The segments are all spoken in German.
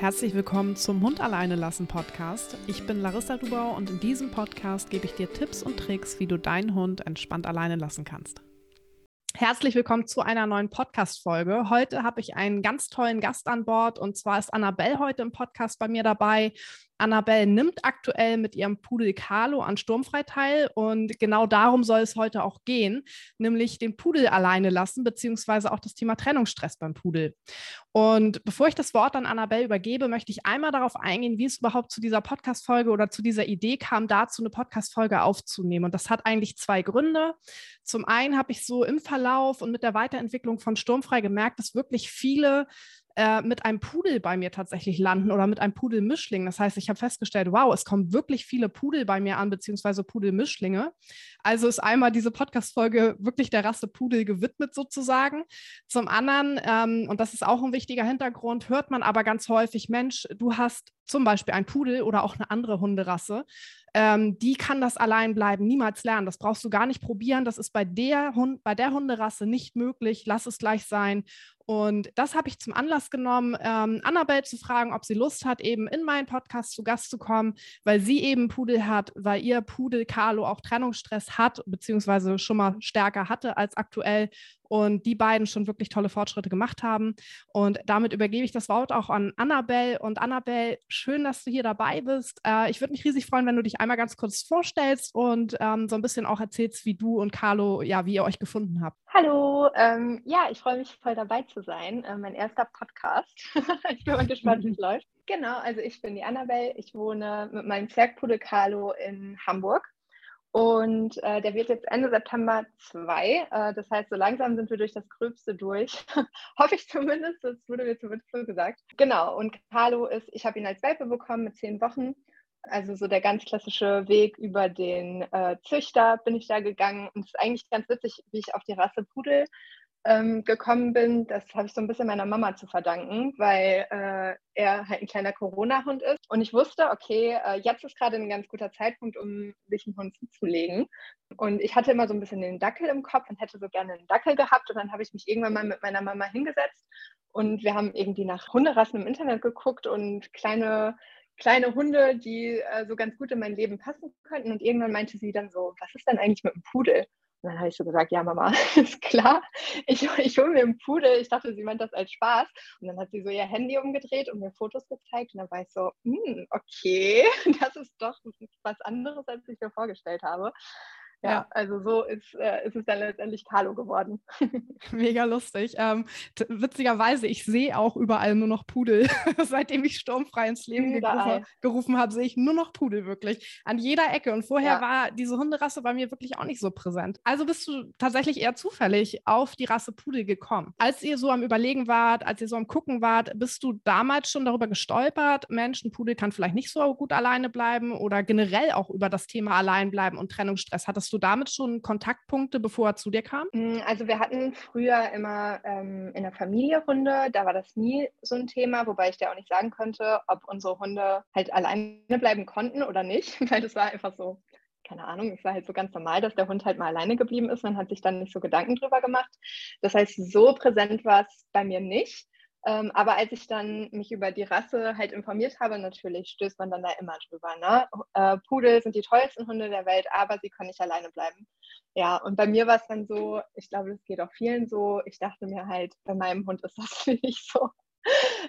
Herzlich willkommen zum Hund alleine lassen Podcast. Ich bin Larissa Dubau und in diesem Podcast gebe ich dir Tipps und Tricks, wie du deinen Hund entspannt alleine lassen kannst. Herzlich willkommen zu einer neuen Podcast-Folge. Heute habe ich einen ganz tollen Gast an Bord und zwar ist Annabelle heute im Podcast bei mir dabei. Annabelle nimmt aktuell mit ihrem Pudel Carlo an Sturmfrei teil und genau darum soll es heute auch gehen, nämlich den Pudel alleine lassen, beziehungsweise auch das Thema Trennungsstress beim Pudel. Und bevor ich das Wort an Annabelle übergebe, möchte ich einmal darauf eingehen, wie es überhaupt zu dieser Podcast-Folge oder zu dieser Idee kam, dazu eine Podcast-Folge aufzunehmen. Und das hat eigentlich zwei Gründe. Zum einen habe ich so im Verlauf und mit der Weiterentwicklung von Sturmfrei gemerkt, dass wirklich viele äh, mit einem Pudel bei mir tatsächlich landen oder mit einem Pudelmischling. Das heißt, ich habe festgestellt, wow, es kommen wirklich viele Pudel bei mir an, beziehungsweise Pudelmischlinge. Also ist einmal diese Podcast-Folge wirklich der Rasse Pudel gewidmet sozusagen. Zum anderen, ähm, und das ist auch ein wichtiger Hintergrund, hört man aber ganz häufig, Mensch, du hast zum Beispiel ein Pudel oder auch eine andere Hunderasse ähm, die kann das allein bleiben, niemals lernen. Das brauchst du gar nicht probieren. Das ist bei der, Hund, bei der Hunderasse nicht möglich. Lass es gleich sein. Und das habe ich zum Anlass genommen, ähm, Annabelle zu fragen, ob sie Lust hat, eben in meinen Podcast zu Gast zu kommen, weil sie eben Pudel hat, weil ihr Pudel Carlo auch Trennungsstress hat, beziehungsweise schon mal stärker hatte als aktuell und die beiden schon wirklich tolle Fortschritte gemacht haben. Und damit übergebe ich das Wort auch an Annabelle. Und Annabelle, schön, dass du hier dabei bist. Äh, ich würde mich riesig freuen, wenn du dich einmal ganz kurz vorstellst und ähm, so ein bisschen auch erzählst, wie du und Carlo, ja, wie ihr euch gefunden habt. Hallo, ähm, ja, ich freue mich voll dabei zu sein. Äh, mein erster Podcast. ich bin mal gespannt, wie es läuft. Genau, also ich bin die Annabelle. Ich wohne mit meinem Zwergpudel Carlo in Hamburg. Und äh, der wird jetzt Ende September zwei. Äh, das heißt, so langsam sind wir durch das Gröbste durch. Hoffe ich zumindest, das wurde mir zumindest so gesagt. Genau, und Carlo ist, ich habe ihn als Welpe bekommen mit zehn Wochen. Also so der ganz klassische Weg über den äh, Züchter bin ich da gegangen. Und es ist eigentlich ganz witzig, wie ich auf die Rasse Pudel ähm, gekommen bin, das habe ich so ein bisschen meiner Mama zu verdanken, weil äh, er halt ein kleiner Corona-Hund ist. Und ich wusste, okay, äh, jetzt ist gerade ein ganz guter Zeitpunkt, um sich einen Hund zuzulegen. Und ich hatte immer so ein bisschen den Dackel im Kopf und hätte so gerne einen Dackel gehabt. Und dann habe ich mich irgendwann mal mit meiner Mama hingesetzt und wir haben irgendwie nach Hunderassen im Internet geguckt und kleine kleine Hunde, die äh, so ganz gut in mein Leben passen könnten. Und irgendwann meinte sie dann so, was ist denn eigentlich mit einem Pudel? Und dann habe ich so gesagt, ja Mama, ist klar, ich, ich hole mir einen Pudel. Ich dachte, sie meint das als Spaß. Und dann hat sie so ihr Handy umgedreht und mir Fotos gezeigt. Und dann war ich so, hm, okay, das ist doch was anderes, als ich mir vorgestellt habe. Ja, ja, also so ist, äh, ist es dann letztendlich Carlo geworden. Mega lustig. Ähm, witzigerweise, ich sehe auch überall nur noch Pudel. Seitdem ich sturmfrei ins Leben gerufen, gerufen habe, sehe ich nur noch Pudel wirklich. An jeder Ecke. Und vorher ja. war diese Hunderasse bei mir wirklich auch nicht so präsent. Also bist du tatsächlich eher zufällig auf die Rasse Pudel gekommen. Als ihr so am Überlegen wart, als ihr so am Gucken wart, bist du damals schon darüber gestolpert, Mensch, ein Pudel kann vielleicht nicht so gut alleine bleiben oder generell auch über das Thema Alleinbleiben und Trennungsstress? Hattest Hattest du damit schon Kontaktpunkte, bevor er zu dir kam? Mm, also wir hatten früher immer ähm, in der Familie Hunde, da war das nie so ein Thema, wobei ich dir auch nicht sagen konnte, ob unsere Hunde halt alleine bleiben konnten oder nicht, weil das war einfach so, keine Ahnung, es war halt so ganz normal, dass der Hund halt mal alleine geblieben ist. Man hat sich dann nicht so Gedanken drüber gemacht. Das heißt, so präsent war es bei mir nicht. Ähm, aber als ich dann mich über die Rasse halt informiert habe, natürlich stößt man dann da immer drüber. Ne? Äh, Pudel sind die tollsten Hunde der Welt, aber sie können nicht alleine bleiben. Ja, und bei mir war es dann so, ich glaube, das geht auch vielen so. Ich dachte mir halt, bei meinem Hund ist das nicht so.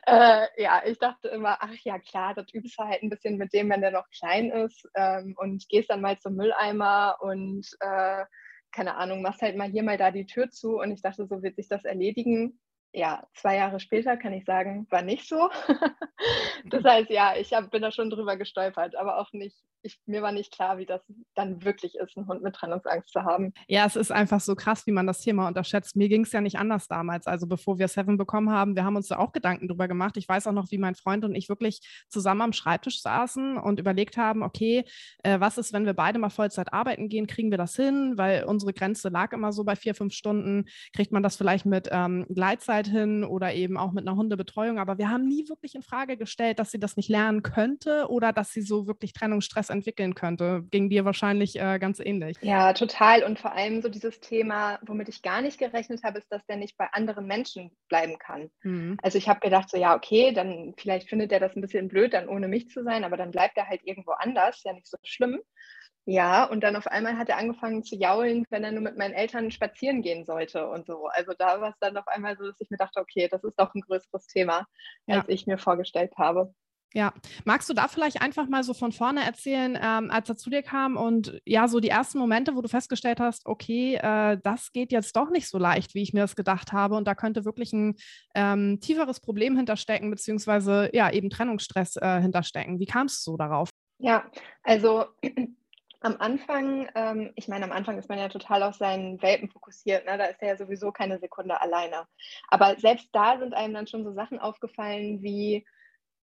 Äh, ja, ich dachte immer, ach ja, klar, das übst du halt ein bisschen mit dem, wenn der noch klein ist ähm, und gehst dann mal zum Mülleimer und äh, keine Ahnung, machst halt mal hier mal da die Tür zu und ich dachte, so wird sich das erledigen ja, zwei Jahre später kann ich sagen, war nicht so. das heißt, ja, ich hab, bin da schon drüber gestolpert, aber auch nicht ich, mir war nicht klar, wie das dann wirklich ist, einen Hund mit Trennungsangst zu haben. Ja, es ist einfach so krass, wie man das Thema unterschätzt. Mir ging es ja nicht anders damals. Also bevor wir Seven bekommen haben, wir haben uns da auch Gedanken drüber gemacht. Ich weiß auch noch, wie mein Freund und ich wirklich zusammen am Schreibtisch saßen und überlegt haben, okay, äh, was ist, wenn wir beide mal Vollzeit arbeiten gehen, kriegen wir das hin? Weil unsere Grenze lag immer so bei vier, fünf Stunden. Kriegt man das vielleicht mit ähm, Gleitzeit Elternzeit hin oder eben auch mit einer Hundebetreuung. Aber wir haben nie wirklich in Frage gestellt, dass sie das nicht lernen könnte oder dass sie so wirklich Trennungsstress entwickeln könnte. Ging dir wahrscheinlich äh, ganz ähnlich. Ja, total. Und vor allem so dieses Thema, womit ich gar nicht gerechnet habe, ist, dass der nicht bei anderen Menschen bleiben kann. Mhm. Also ich habe gedacht, so ja, okay, dann vielleicht findet er das ein bisschen blöd, dann ohne mich zu sein, aber dann bleibt er halt irgendwo anders, ja nicht so schlimm. Ja, und dann auf einmal hat er angefangen zu jaulen, wenn er nur mit meinen Eltern spazieren gehen sollte und so. Also da war es dann auf einmal so, dass ich mir dachte, okay, das ist doch ein größeres Thema, ja. als ich mir vorgestellt habe. Ja, magst du da vielleicht einfach mal so von vorne erzählen, ähm, als er zu dir kam und ja, so die ersten Momente, wo du festgestellt hast, okay, äh, das geht jetzt doch nicht so leicht, wie ich mir das gedacht habe und da könnte wirklich ein ähm, tieferes Problem hinterstecken, beziehungsweise ja, eben Trennungsstress äh, hinterstecken. Wie kamst du so darauf? Ja, also am Anfang, ähm, ich meine, am Anfang ist man ja total auf seinen Welpen fokussiert, ne? da ist er ja sowieso keine Sekunde alleine. Aber selbst da sind einem dann schon so Sachen aufgefallen wie,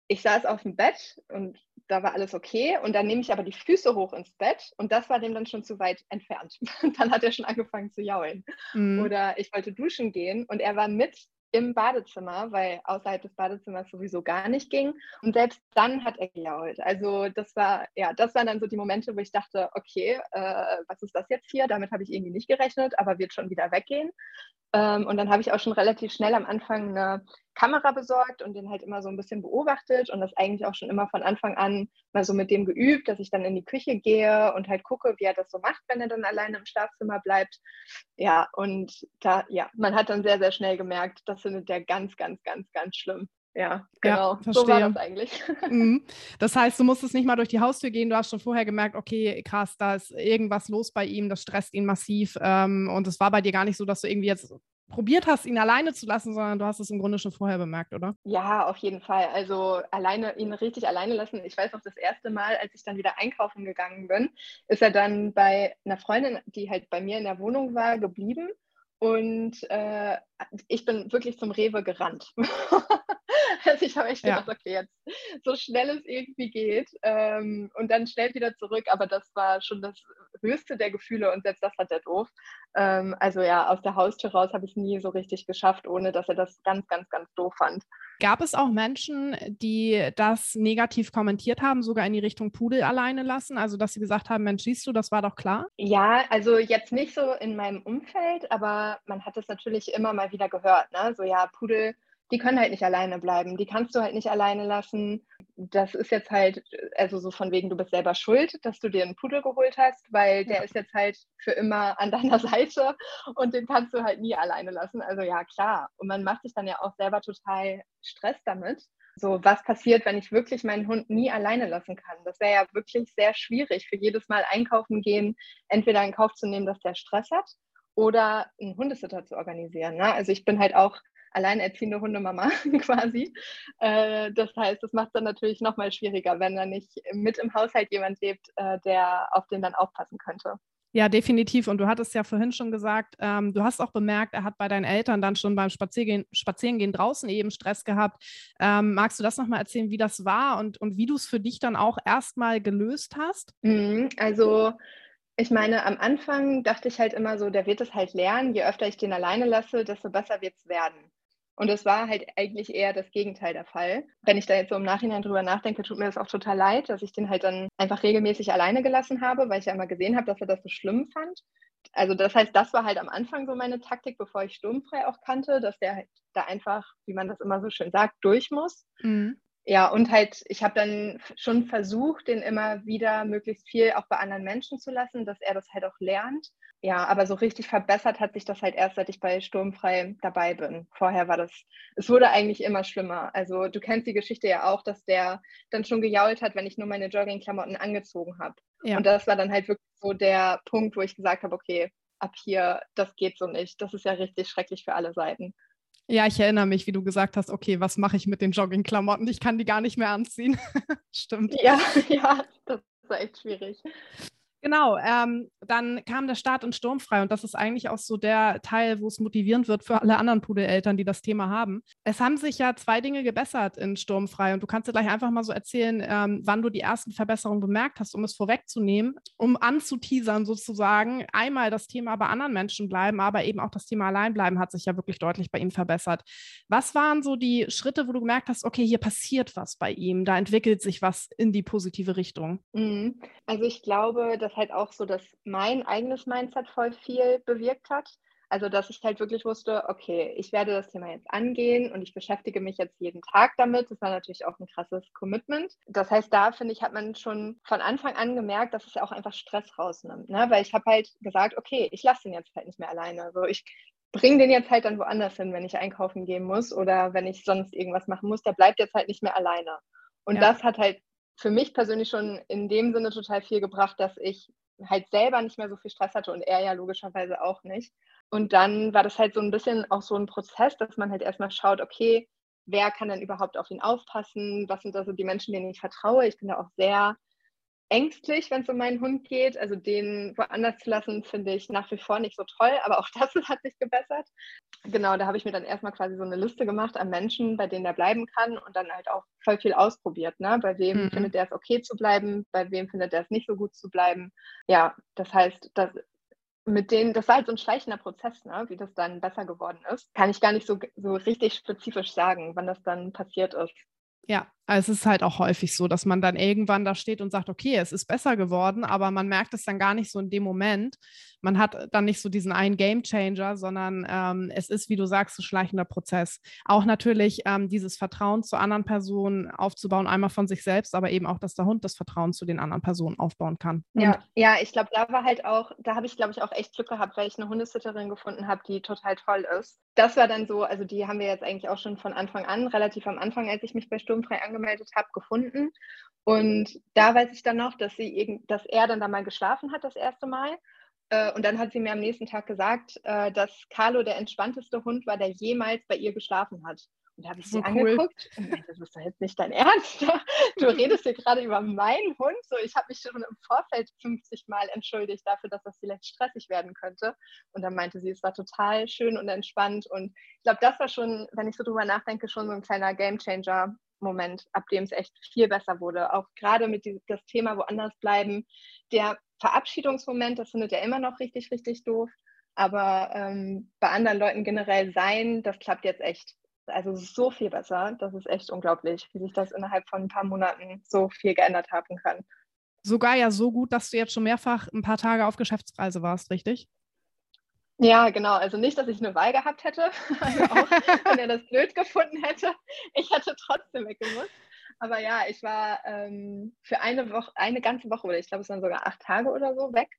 ich saß auf dem Bett und da war alles okay und dann nehme ich aber die Füße hoch ins Bett und das war dem dann schon zu weit entfernt. dann hat er schon angefangen zu jaulen. Mhm. Oder ich wollte duschen gehen und er war mit im Badezimmer, weil außerhalb des Badezimmers sowieso gar nicht ging. Und selbst dann hat er gejault. Also das war, ja, das waren dann so die Momente, wo ich dachte, okay, äh, was ist das jetzt hier? Damit habe ich irgendwie nicht gerechnet, aber wird schon wieder weggehen. Ähm, und dann habe ich auch schon relativ schnell am Anfang eine Kamera besorgt und den halt immer so ein bisschen beobachtet und das eigentlich auch schon immer von Anfang an mal so mit dem geübt, dass ich dann in die Küche gehe und halt gucke, wie er das so macht, wenn er dann alleine im Schlafzimmer bleibt. Ja, und da, ja, man hat dann sehr, sehr schnell gemerkt, das findet der ganz, ganz, ganz, ganz schlimm. Ja, genau. Ja, so war das eigentlich. Mhm. Das heißt, du musstest nicht mal durch die Haustür gehen, du hast schon vorher gemerkt, okay, krass, da ist irgendwas los bei ihm, das stresst ihn massiv. Ähm, und es war bei dir gar nicht so, dass du irgendwie jetzt probiert hast, ihn alleine zu lassen, sondern du hast es im Grunde schon vorher bemerkt, oder? Ja, auf jeden Fall. Also alleine, ihn richtig alleine lassen. Ich weiß auch das erste Mal, als ich dann wieder einkaufen gegangen bin, ist er dann bei einer Freundin, die halt bei mir in der Wohnung war, geblieben. Und äh, ich bin wirklich zum Rewe gerannt. also ich habe echt ja. gedacht, okay, jetzt so schnell es irgendwie geht ähm, und dann schnell wieder zurück. Aber das war schon das höchste der Gefühle und selbst das hat er doof. Ähm, also ja, aus der Haustür raus habe ich es nie so richtig geschafft, ohne dass er das ganz, ganz, ganz doof fand. Gab es auch Menschen, die das negativ kommentiert haben, sogar in die Richtung Pudel alleine lassen? Also, dass sie gesagt haben, Mensch, siehst du, das war doch klar? Ja, also jetzt nicht so in meinem Umfeld, aber man hat es natürlich immer mal wieder gehört. Ne? So, ja, Pudel die können halt nicht alleine bleiben. Die kannst du halt nicht alleine lassen. Das ist jetzt halt, also so von wegen, du bist selber schuld, dass du dir einen Pudel geholt hast, weil der ja. ist jetzt halt für immer an deiner Seite und den kannst du halt nie alleine lassen. Also ja, klar. Und man macht sich dann ja auch selber total Stress damit. So, was passiert, wenn ich wirklich meinen Hund nie alleine lassen kann? Das wäre ja wirklich sehr schwierig, für jedes Mal einkaufen gehen, entweder in Kauf zu nehmen, dass der Stress hat oder einen Hundesitter zu organisieren. Ne? Also ich bin halt auch alleinerziehende Hundemama quasi. Äh, das heißt, das macht es dann natürlich nochmal schwieriger, wenn da nicht mit im Haushalt jemand lebt, äh, der auf den dann aufpassen könnte. Ja, definitiv. Und du hattest ja vorhin schon gesagt, ähm, du hast auch bemerkt, er hat bei deinen Eltern dann schon beim Spaziergehen, Spazierengehen draußen eben Stress gehabt. Ähm, magst du das nochmal erzählen, wie das war und, und wie du es für dich dann auch erstmal gelöst hast? Mhm, also ich meine, am Anfang dachte ich halt immer so, der wird es halt lernen. Je öfter ich den alleine lasse, desto besser wird es werden. Und es war halt eigentlich eher das Gegenteil der Fall. Wenn ich da jetzt so im Nachhinein drüber nachdenke, tut mir das auch total leid, dass ich den halt dann einfach regelmäßig alleine gelassen habe, weil ich ja immer gesehen habe, dass er das so schlimm fand. Also das heißt, das war halt am Anfang so meine Taktik, bevor ich sturmfrei auch kannte, dass der halt da einfach, wie man das immer so schön sagt, durch muss. Mhm. Ja, und halt, ich habe dann schon versucht, den immer wieder möglichst viel auch bei anderen Menschen zu lassen, dass er das halt auch lernt. Ja, aber so richtig verbessert hat sich das halt erst, seit ich bei Sturmfrei dabei bin. Vorher war das, es wurde eigentlich immer schlimmer. Also du kennst die Geschichte ja auch, dass der dann schon gejault hat, wenn ich nur meine Joggingklamotten angezogen habe. Ja. Und das war dann halt wirklich so der Punkt, wo ich gesagt habe, okay, ab hier, das geht so nicht. Das ist ja richtig schrecklich für alle Seiten. Ja, ich erinnere mich, wie du gesagt hast, okay, was mache ich mit den Joggingklamotten? Ich kann die gar nicht mehr anziehen. Stimmt. Ja, ja, das ist echt schwierig. Genau, ähm, dann kam der Start in Sturmfrei und das ist eigentlich auch so der Teil, wo es motivierend wird für alle anderen Pudeleltern, die das Thema haben. Es haben sich ja zwei Dinge gebessert in Sturmfrei und du kannst dir gleich einfach mal so erzählen, ähm, wann du die ersten Verbesserungen bemerkt hast, um es vorwegzunehmen, um anzuteasern sozusagen. Einmal das Thema bei anderen Menschen bleiben, aber eben auch das Thema Alleinbleiben hat sich ja wirklich deutlich bei ihm verbessert. Was waren so die Schritte, wo du gemerkt hast, okay, hier passiert was bei ihm, da entwickelt sich was in die positive Richtung? Mhm. Also ich glaube, halt auch so, dass mein eigenes Mindset voll viel bewirkt hat. Also, dass ich halt wirklich wusste, okay, ich werde das Thema jetzt angehen und ich beschäftige mich jetzt jeden Tag damit. Das war natürlich auch ein krasses Commitment. Das heißt, da finde ich, hat man schon von Anfang an gemerkt, dass es ja auch einfach Stress rausnimmt. Ne? Weil ich habe halt gesagt, okay, ich lasse den jetzt halt nicht mehr alleine. Also ich bringe den jetzt halt dann woanders hin, wenn ich einkaufen gehen muss oder wenn ich sonst irgendwas machen muss. Der bleibt jetzt halt nicht mehr alleine. Und ja. das hat halt für mich persönlich schon in dem Sinne total viel gebracht, dass ich halt selber nicht mehr so viel Stress hatte und er ja logischerweise auch nicht. Und dann war das halt so ein bisschen auch so ein Prozess, dass man halt erstmal schaut, okay, wer kann denn überhaupt auf ihn aufpassen? Was sind also die Menschen, denen ich vertraue? Ich bin da auch sehr ängstlich, wenn es um meinen Hund geht. Also den woanders zu lassen, finde ich nach wie vor nicht so toll, aber auch das hat sich gebessert. Genau, da habe ich mir dann erstmal quasi so eine Liste gemacht an Menschen, bei denen er bleiben kann und dann halt auch voll viel ausprobiert. Ne? Bei wem mhm. findet er es okay zu bleiben, bei wem findet er es nicht so gut zu bleiben. Ja, das heißt, das, mit denen, das war halt so ein schleichender Prozess, ne? wie das dann besser geworden ist. Kann ich gar nicht so, so richtig spezifisch sagen, wann das dann passiert ist. Ja, es ist halt auch häufig so, dass man dann irgendwann da steht und sagt, okay, es ist besser geworden, aber man merkt es dann gar nicht so in dem Moment. Man hat dann nicht so diesen einen Game Changer, sondern ähm, es ist, wie du sagst, ein schleichender Prozess. Auch natürlich ähm, dieses Vertrauen zu anderen Personen aufzubauen, einmal von sich selbst, aber eben auch, dass der Hund das Vertrauen zu den anderen Personen aufbauen kann. Ja, ja, ich glaube, da war halt auch, da habe ich, glaube ich, auch echt Glück gehabt, weil ich eine Hundesitterin gefunden habe, die total toll ist. Das war dann so, also die haben wir jetzt eigentlich auch schon von Anfang an, relativ am Anfang, als ich mich bei Sturmfrei angemeldet habe, gefunden. Und da weiß ich dann noch, dass, sie, dass er dann da mal geschlafen hat, das erste Mal. Äh, und dann hat sie mir am nächsten Tag gesagt, äh, dass Carlo der entspannteste Hund war, der jemals bei ihr geschlafen hat. Und da habe ich sie so angeguckt cool. das ist doch jetzt nicht dein Ernst. Du redest hier gerade über meinen Hund. So, ich habe mich schon im Vorfeld 50 Mal entschuldigt dafür, dass das vielleicht stressig werden könnte. Und dann meinte sie, es war total schön und entspannt. Und ich glaube, das war schon, wenn ich so drüber nachdenke, schon so ein kleiner Gamechanger, Moment, ab dem es echt viel besser wurde. Auch gerade mit diesem, das Thema woanders bleiben. Der Verabschiedungsmoment, das findet er immer noch richtig, richtig doof. Aber ähm, bei anderen Leuten generell sein, das klappt jetzt echt. Also so viel besser. Das ist echt unglaublich, wie sich das innerhalb von ein paar Monaten so viel geändert haben kann. Sogar ja so gut, dass du jetzt schon mehrfach ein paar Tage auf Geschäftsreise warst, richtig? Ja, genau. Also nicht, dass ich eine Wahl gehabt hätte, also auch wenn er das blöd gefunden hätte. Ich hätte trotzdem weggemusst. Aber ja, ich war ähm, für eine Woche, eine ganze Woche oder ich glaube, es waren sogar acht Tage oder so weg.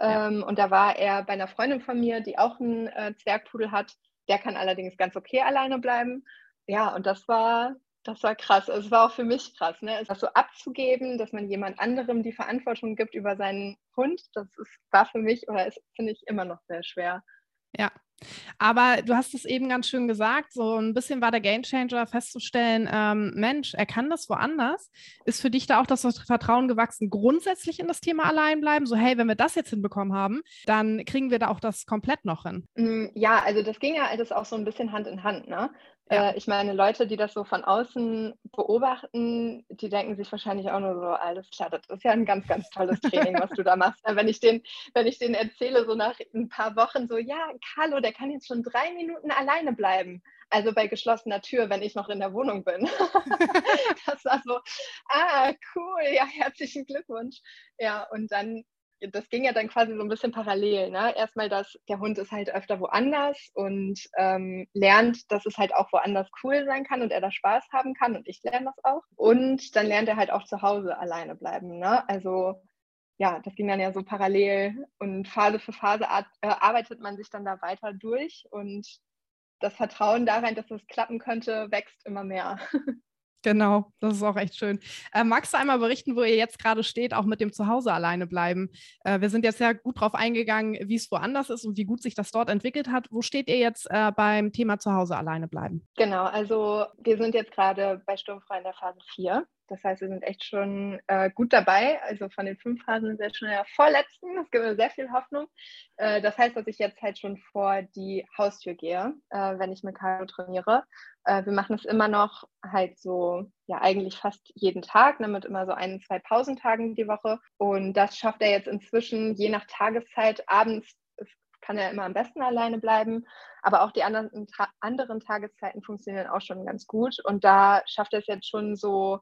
Ja. Ähm, und da war er bei einer Freundin von mir, die auch einen äh, Zwergpudel hat. Der kann allerdings ganz okay alleine bleiben. Ja, und das war das war krass. Es war auch für mich krass, ne? Das so abzugeben, dass man jemand anderem die Verantwortung gibt über seinen Hund, das ist, war für mich oder ist, finde ich, immer noch sehr schwer. Ja. Aber du hast es eben ganz schön gesagt, so ein bisschen war der Gamechanger festzustellen, ähm, Mensch, er kann das woanders. Ist für dich da auch das Vertrauen gewachsen, grundsätzlich in das Thema Alleinbleiben? So, hey, wenn wir das jetzt hinbekommen haben, dann kriegen wir da auch das komplett noch hin. Mm, ja, also das ging ja alles auch so ein bisschen Hand in Hand. Ne? Ja. Äh, ich meine, Leute, die das so von außen beobachten, die denken sich wahrscheinlich auch nur so, alles klar, das ist ja ein ganz, ganz tolles Training, was du da machst. Wenn ich den, wenn ich denen erzähle, so nach ein paar Wochen, so, ja, Carlo, der kann jetzt schon drei Minuten alleine bleiben. Also bei geschlossener Tür, wenn ich noch in der Wohnung bin. das war so, ah, cool, ja, herzlichen Glückwunsch. Ja, und dann das ging ja dann quasi so ein bisschen parallel. Ne? Erstmal, dass der Hund ist halt öfter woanders und ähm, lernt, dass es halt auch woanders cool sein kann und er da Spaß haben kann und ich lerne das auch. Und dann lernt er halt auch zu Hause alleine bleiben. Ne? Also ja, das ging dann ja so parallel und Phase für Phase äh, arbeitet man sich dann da weiter durch und das Vertrauen darin, dass es klappen könnte, wächst immer mehr. Genau, das ist auch echt schön. Äh, magst du einmal berichten, wo ihr jetzt gerade steht, auch mit dem Zuhause alleine bleiben? Äh, wir sind jetzt ja gut drauf eingegangen, wie es woanders ist und wie gut sich das dort entwickelt hat. Wo steht ihr jetzt äh, beim Thema Zuhause alleine bleiben? Genau, also wir sind jetzt gerade bei Sturmfrei in der Phase 4. Das heißt, wir sind echt schon äh, gut dabei. Also von den fünf Phasen sind wir jetzt schon in der vorletzten. Das gibt mir sehr viel Hoffnung. Äh, das heißt, dass ich jetzt halt schon vor die Haustür gehe, äh, wenn ich mit Carlo trainiere. Äh, wir machen es immer noch halt so, ja, eigentlich fast jeden Tag, ne, mit immer so ein, zwei Pausentagen die Woche. Und das schafft er jetzt inzwischen je nach Tageszeit abends kann er immer am besten alleine bleiben. Aber auch die anderen, anderen Tageszeiten funktionieren auch schon ganz gut. Und da schafft er es jetzt schon so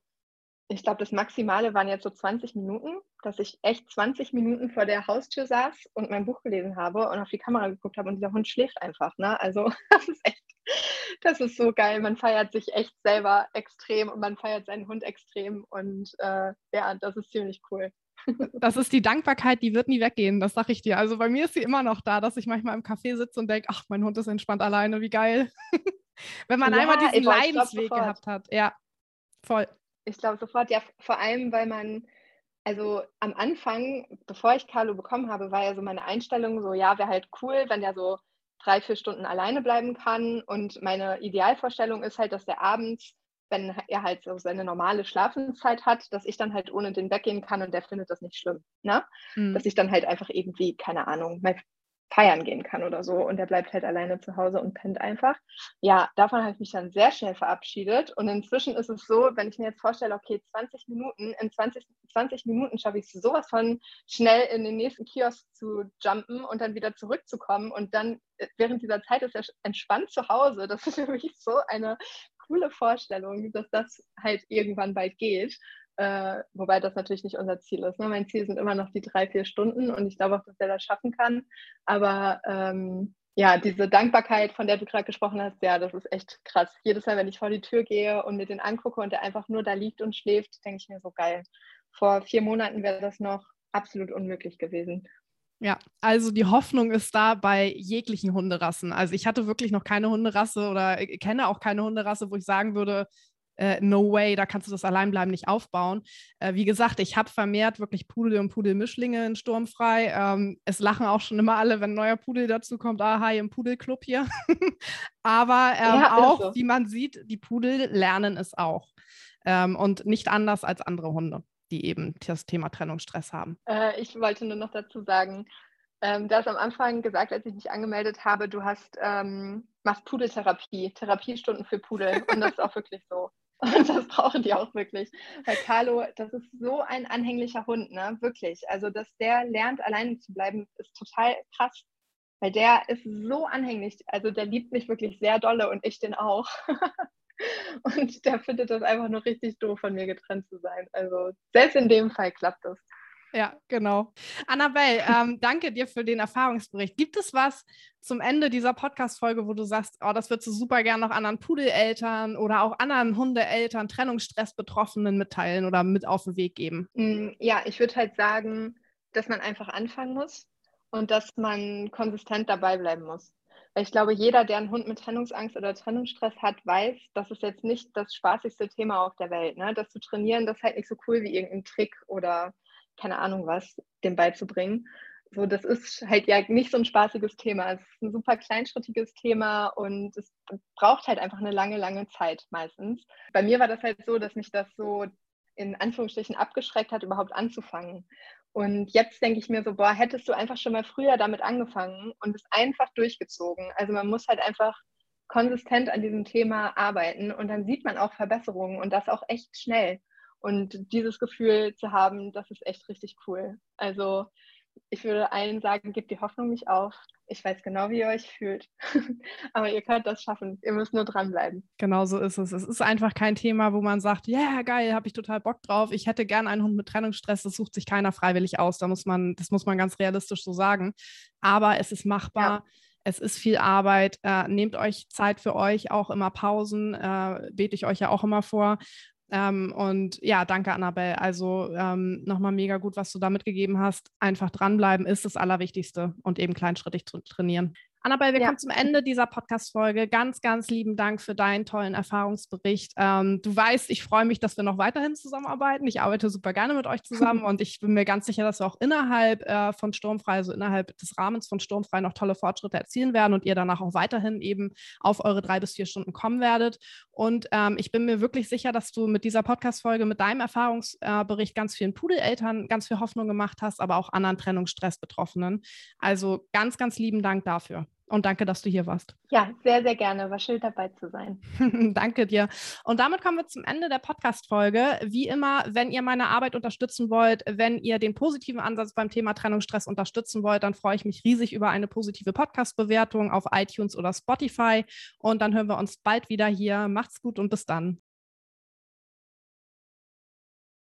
ich glaube, das Maximale waren jetzt so 20 Minuten, dass ich echt 20 Minuten vor der Haustür saß und mein Buch gelesen habe und auf die Kamera geguckt habe und dieser Hund schläft einfach. Ne? Also das ist echt, das ist so geil. Man feiert sich echt selber extrem und man feiert seinen Hund extrem und äh, ja, das ist ziemlich cool. Das ist die Dankbarkeit, die wird nie weggehen, das sage ich dir. Also bei mir ist sie immer noch da, dass ich manchmal im Café sitze und denke, ach, mein Hund ist entspannt alleine, wie geil. Wenn man ja, einmal diesen Leidensweg gehabt hat. Ja, voll. Ich glaube sofort, ja, vor allem, weil man, also am Anfang, bevor ich Carlo bekommen habe, war ja so meine Einstellung so, ja, wäre halt cool, wenn der so drei, vier Stunden alleine bleiben kann. Und meine Idealvorstellung ist halt, dass der abends, wenn er halt so seine normale Schlafenszeit hat, dass ich dann halt ohne den weggehen kann und der findet das nicht schlimm. Ne? Mhm. Dass ich dann halt einfach irgendwie, keine Ahnung, mal feiern gehen kann oder so und der bleibt halt alleine zu Hause und pennt einfach. Ja, davon habe ich mich dann sehr schnell verabschiedet und inzwischen ist es so, wenn ich mir jetzt vorstelle, okay, 20 Minuten, in 20, 20 Minuten schaffe ich es sowas von schnell in den nächsten Kiosk zu jumpen und dann wieder zurückzukommen und dann äh, während dieser Zeit ist er entspannt zu Hause. Das ist für mich so eine coole Vorstellung, dass das halt irgendwann bald geht. Äh, wobei das natürlich nicht unser Ziel ist. Ne? Mein Ziel sind immer noch die drei, vier Stunden und ich glaube auch, dass er das schaffen kann. Aber ähm, ja, diese Dankbarkeit, von der du gerade gesprochen hast, ja, das ist echt krass. Jedes Mal, wenn ich vor die Tür gehe und mir den angucke und der einfach nur da liegt und schläft, denke ich mir so geil. Vor vier Monaten wäre das noch absolut unmöglich gewesen. Ja, also die Hoffnung ist da bei jeglichen Hunderassen. Also ich hatte wirklich noch keine Hunderasse oder kenne auch keine Hunderasse, wo ich sagen würde, äh, no way, da kannst du das Alleinbleiben nicht aufbauen. Äh, wie gesagt, ich habe vermehrt wirklich Pudel und Pudelmischlinge in Sturmfrei. Ähm, es lachen auch schon immer alle, wenn ein neuer Pudel dazu kommt. Ah, hi im Pudelclub hier. Aber ähm, ja, auch, so. wie man sieht, die Pudel lernen es auch. Ähm, und nicht anders als andere Hunde, die eben das Thema Trennungsstress haben. Äh, ich wollte nur noch dazu sagen, ähm, du hast am Anfang gesagt, als ich mich angemeldet habe, du hast ähm, machst Pudeltherapie, Therapiestunden für Pudel. Und das ist auch wirklich so. Und das brauchen die auch wirklich. Weil Carlo, das ist so ein anhänglicher Hund, ne? Wirklich. Also, dass der lernt, alleine zu bleiben, ist total krass. Weil der ist so anhänglich. Also, der liebt mich wirklich sehr dolle und ich den auch. und der findet das einfach nur richtig doof, von mir getrennt zu sein. Also, selbst in dem Fall klappt das. Ja, genau. Annabelle, ähm, danke dir für den Erfahrungsbericht. Gibt es was zum Ende dieser Podcast-Folge, wo du sagst, oh, das würdest du super gerne noch anderen Pudeleltern oder auch anderen Hundeeltern, Trennungsstress-Betroffenen mitteilen oder mit auf den Weg geben? Mm, ja, ich würde halt sagen, dass man einfach anfangen muss und dass man konsistent dabei bleiben muss. Weil ich glaube, jeder, der einen Hund mit Trennungsangst oder Trennungsstress hat, weiß, das ist jetzt nicht das spaßigste Thema auf der Welt. Ne? Das zu trainieren, das ist halt nicht so cool wie irgendein Trick oder keine Ahnung was, dem beizubringen. So, das ist halt ja nicht so ein spaßiges Thema. Es ist ein super kleinschrittiges Thema und es braucht halt einfach eine lange, lange Zeit meistens. Bei mir war das halt so, dass mich das so in Anführungsstrichen abgeschreckt hat, überhaupt anzufangen. Und jetzt denke ich mir so, boah, hättest du einfach schon mal früher damit angefangen und es einfach durchgezogen. Also man muss halt einfach konsistent an diesem Thema arbeiten und dann sieht man auch Verbesserungen und das auch echt schnell. Und dieses Gefühl zu haben, das ist echt richtig cool. Also ich würde allen sagen, gebt die Hoffnung nicht auf. Ich weiß genau, wie ihr euch fühlt. Aber ihr könnt das schaffen. Ihr müsst nur dranbleiben. Genau so ist es. Es ist einfach kein Thema, wo man sagt, ja, yeah, geil, habe ich total Bock drauf. Ich hätte gern einen Hund mit Trennungsstress. Das sucht sich keiner freiwillig aus. Da muss man, das muss man ganz realistisch so sagen. Aber es ist machbar. Ja. Es ist viel Arbeit. Äh, nehmt euch Zeit für euch, auch immer Pausen. Äh, bete ich euch ja auch immer vor. Ähm, und ja, danke, Annabelle. Also ähm, nochmal mega gut, was du da mitgegeben hast. Einfach dranbleiben ist das Allerwichtigste und eben kleinschrittig zu trainieren. Annabelle, wir ja. kommen zum Ende dieser Podcast-Folge. Ganz, ganz lieben Dank für deinen tollen Erfahrungsbericht. Ähm, du weißt, ich freue mich, dass wir noch weiterhin zusammenarbeiten. Ich arbeite super gerne mit euch zusammen und ich bin mir ganz sicher, dass wir auch innerhalb äh, von Sturmfrei, also innerhalb des Rahmens von Sturmfrei noch tolle Fortschritte erzielen werden und ihr danach auch weiterhin eben auf eure drei bis vier Stunden kommen werdet. Und ähm, ich bin mir wirklich sicher, dass du mit dieser Podcast-Folge, mit deinem Erfahrungsbericht ganz vielen Pudeleltern ganz viel Hoffnung gemacht hast, aber auch anderen Trennungsstress-Betroffenen. Also ganz, ganz lieben Dank dafür. Und danke, dass du hier warst. Ja, sehr, sehr gerne. War schön dabei zu sein. danke dir. Und damit kommen wir zum Ende der Podcast-Folge. Wie immer, wenn ihr meine Arbeit unterstützen wollt, wenn ihr den positiven Ansatz beim Thema Trennungsstress unterstützen wollt, dann freue ich mich riesig über eine positive Podcast-Bewertung auf iTunes oder Spotify. Und dann hören wir uns bald wieder hier. Macht's gut und bis dann.